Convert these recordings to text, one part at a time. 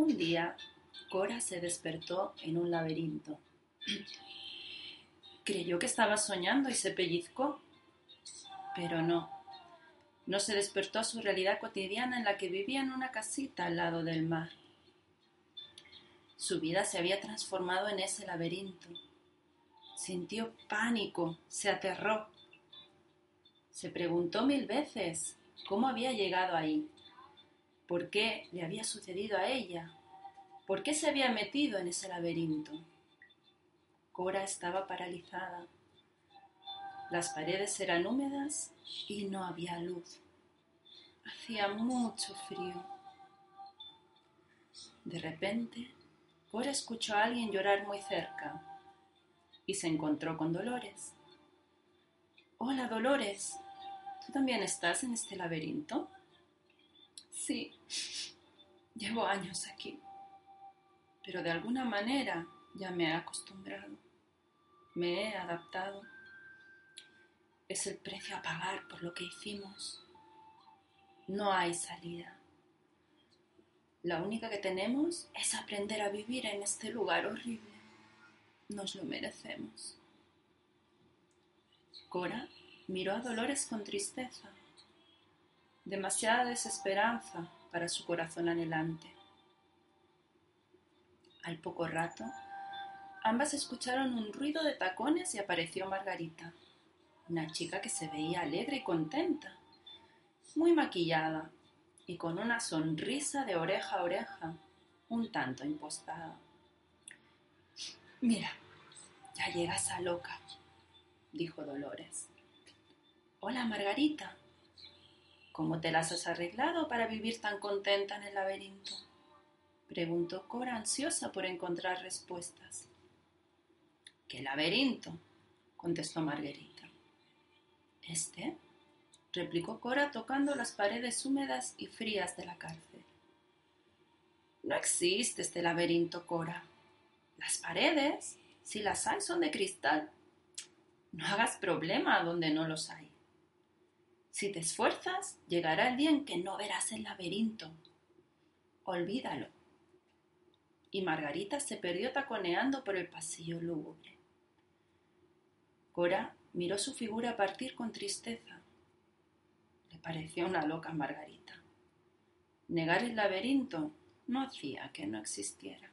Un día, Cora se despertó en un laberinto. Creyó que estaba soñando y se pellizcó, pero no. No se despertó a su realidad cotidiana en la que vivía en una casita al lado del mar. Su vida se había transformado en ese laberinto. Sintió pánico, se aterró. Se preguntó mil veces cómo había llegado ahí. ¿Por qué le había sucedido a ella? ¿Por qué se había metido en ese laberinto? Cora estaba paralizada. Las paredes eran húmedas y no había luz. Hacía mucho frío. De repente, Cora escuchó a alguien llorar muy cerca y se encontró con Dolores. Hola, Dolores. ¿Tú también estás en este laberinto? Sí, llevo años aquí, pero de alguna manera ya me he acostumbrado, me he adaptado. Es el precio a pagar por lo que hicimos. No hay salida. La única que tenemos es aprender a vivir en este lugar horrible. Nos lo merecemos. Cora miró a Dolores con tristeza demasiada desesperanza para su corazón anhelante. Al poco rato, ambas escucharon un ruido de tacones y apareció Margarita, una chica que se veía alegre y contenta, muy maquillada y con una sonrisa de oreja a oreja, un tanto impostada. Mira, ya llegas a loca, dijo Dolores. Hola, Margarita, ¿Cómo te las has arreglado para vivir tan contenta en el laberinto? Preguntó Cora ansiosa por encontrar respuestas. ¿Qué laberinto? contestó Margarita. ¿Este? replicó Cora tocando las paredes húmedas y frías de la cárcel. No existe este laberinto, Cora. Las paredes, si las hay, son de cristal. No hagas problema donde no los hay. Si te esfuerzas, llegará el día en que no verás el laberinto. Olvídalo. Y Margarita se perdió taconeando por el pasillo lúgubre. Cora miró su figura partir con tristeza. Le pareció una loca Margarita. Negar el laberinto no hacía que no existiera.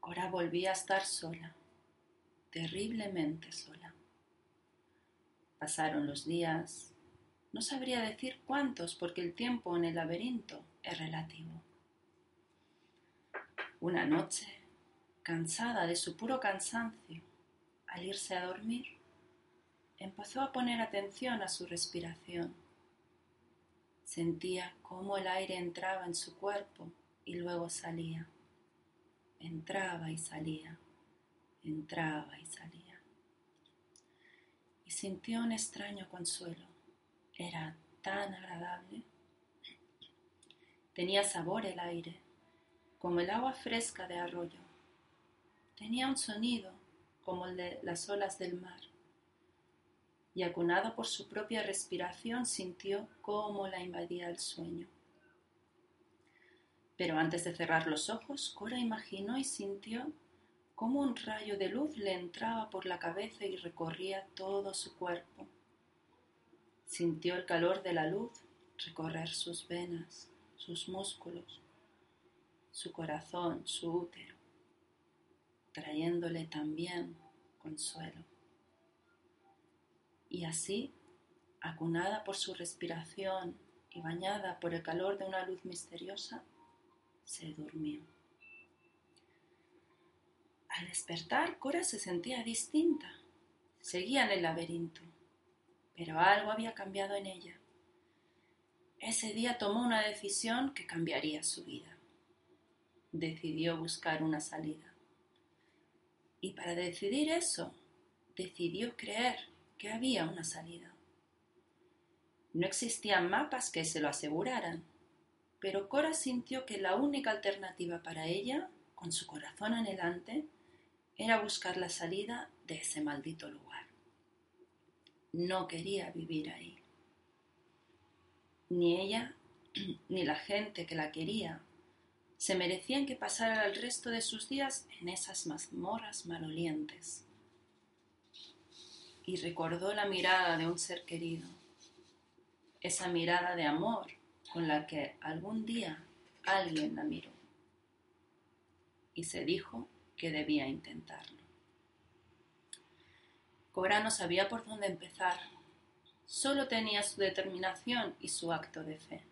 Cora volvía a estar sola, terriblemente sola. Pasaron los días. No sabría decir cuántos porque el tiempo en el laberinto es relativo. Una noche, cansada de su puro cansancio, al irse a dormir, empezó a poner atención a su respiración. Sentía cómo el aire entraba en su cuerpo y luego salía. Entraba y salía, entraba y salía sintió un extraño consuelo. Era tan agradable. Tenía sabor el aire, como el agua fresca de arroyo. Tenía un sonido como el de las olas del mar. Y acunado por su propia respiración sintió cómo la invadía el sueño. Pero antes de cerrar los ojos, Cora imaginó y sintió cómo un rayo de luz le entraba por la cabeza y recorría todo su cuerpo. Sintió el calor de la luz recorrer sus venas, sus músculos, su corazón, su útero, trayéndole también consuelo. Y así, acunada por su respiración y bañada por el calor de una luz misteriosa, se durmió. Al despertar, Cora se sentía distinta. Seguía en el laberinto, pero algo había cambiado en ella. Ese día tomó una decisión que cambiaría su vida. Decidió buscar una salida. Y para decidir eso, decidió creer que había una salida. No existían mapas que se lo aseguraran, pero Cora sintió que la única alternativa para ella, con su corazón anhelante, era buscar la salida de ese maldito lugar. No quería vivir ahí. Ni ella ni la gente que la quería se merecían que pasara el resto de sus días en esas mazmorras malolientes. Y recordó la mirada de un ser querido, esa mirada de amor con la que algún día alguien la miró. Y se dijo que debía intentarlo. Cora no sabía por dónde empezar, solo tenía su determinación y su acto de fe.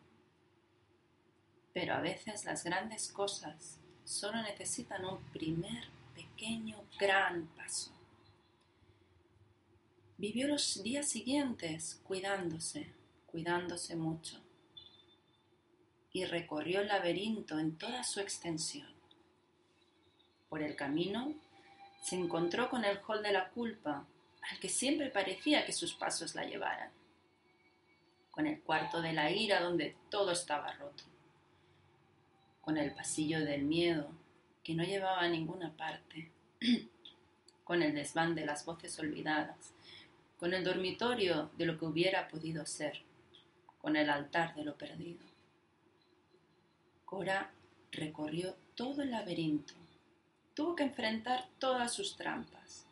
Pero a veces las grandes cosas solo necesitan un primer pequeño gran paso. Vivió los días siguientes cuidándose, cuidándose mucho, y recorrió el laberinto en toda su extensión. Por el camino se encontró con el hall de la culpa, al que siempre parecía que sus pasos la llevaran, con el cuarto de la ira donde todo estaba roto, con el pasillo del miedo que no llevaba a ninguna parte, con el desván de las voces olvidadas, con el dormitorio de lo que hubiera podido ser, con el altar de lo perdido. Cora recorrió todo el laberinto, tuvo que enfrentar todas sus trampas,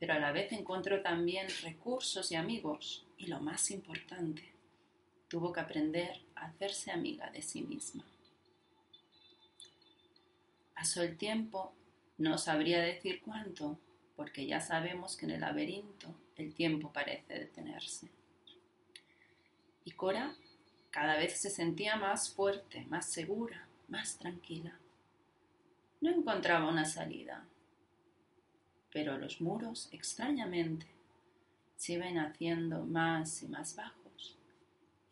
pero a la vez encontró también recursos y amigos, y lo más importante, tuvo que aprender a hacerse amiga de sí misma. Pasó el tiempo, no sabría decir cuánto, porque ya sabemos que en el laberinto el tiempo parece detenerse. Y Cora cada vez se sentía más fuerte, más segura, más tranquila. No encontraba una salida, pero los muros, extrañamente, se iban haciendo más y más bajos,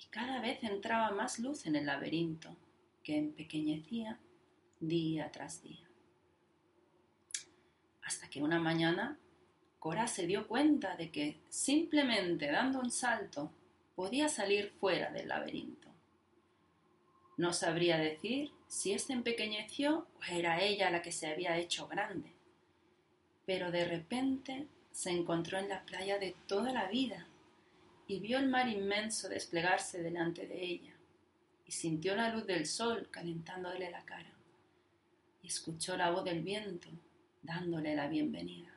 y cada vez entraba más luz en el laberinto, que empequeñecía día tras día. Hasta que una mañana Cora se dio cuenta de que simplemente dando un salto podía salir fuera del laberinto. No sabría decir si este empequeñeció o era ella la que se había hecho grande pero de repente se encontró en la playa de toda la vida y vio el mar inmenso desplegarse delante de ella y sintió la luz del sol calentándole la cara y escuchó la voz del viento dándole la bienvenida.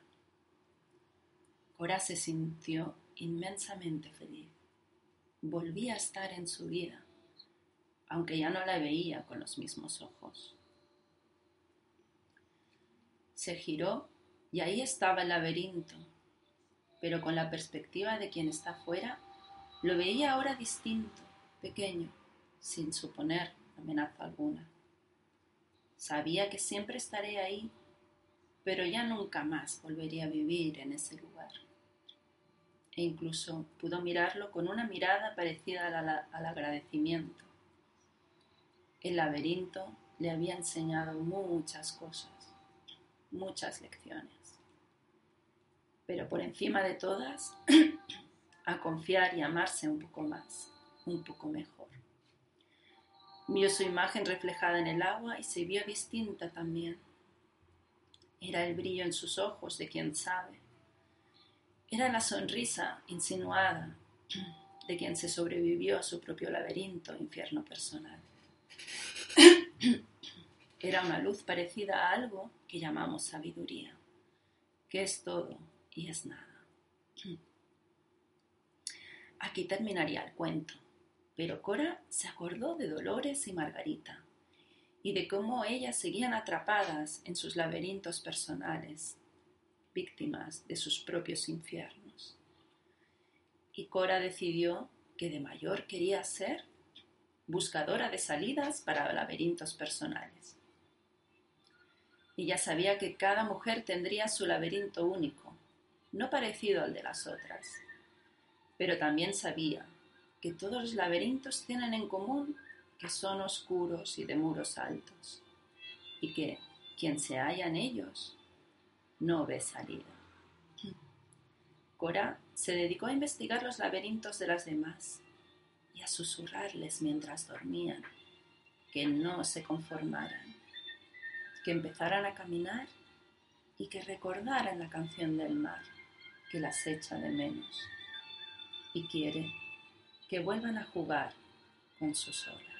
Cora se sintió inmensamente feliz. Volvía a estar en su vida, aunque ya no la veía con los mismos ojos. Se giró y ahí estaba el laberinto, pero con la perspectiva de quien está fuera, lo veía ahora distinto, pequeño, sin suponer amenaza alguna. Sabía que siempre estaré ahí, pero ya nunca más volvería a vivir en ese lugar. E incluso pudo mirarlo con una mirada parecida al agradecimiento. El laberinto le había enseñado muchas cosas, muchas lecciones pero por encima de todas, a confiar y amarse un poco más, un poco mejor. Vio su imagen reflejada en el agua y se vio distinta también. Era el brillo en sus ojos de quien sabe. Era la sonrisa insinuada de quien se sobrevivió a su propio laberinto, infierno personal. Era una luz parecida a algo que llamamos sabiduría, que es todo y es nada. Aquí terminaría el cuento, pero Cora se acordó de Dolores y Margarita y de cómo ellas seguían atrapadas en sus laberintos personales, víctimas de sus propios infiernos. Y Cora decidió que de mayor quería ser buscadora de salidas para laberintos personales. ya sabía que cada mujer tendría su laberinto único, no parecido al de las otras. Pero también sabía que todos los laberintos tienen en común que son oscuros y de muros altos, y que quien se halla en ellos no ve salida. Cora se dedicó a investigar los laberintos de las demás y a susurrarles mientras dormían que no se conformaran, que empezaran a caminar y que recordaran la canción del mar que las echa de menos y quiere que vuelvan a jugar con sus olas.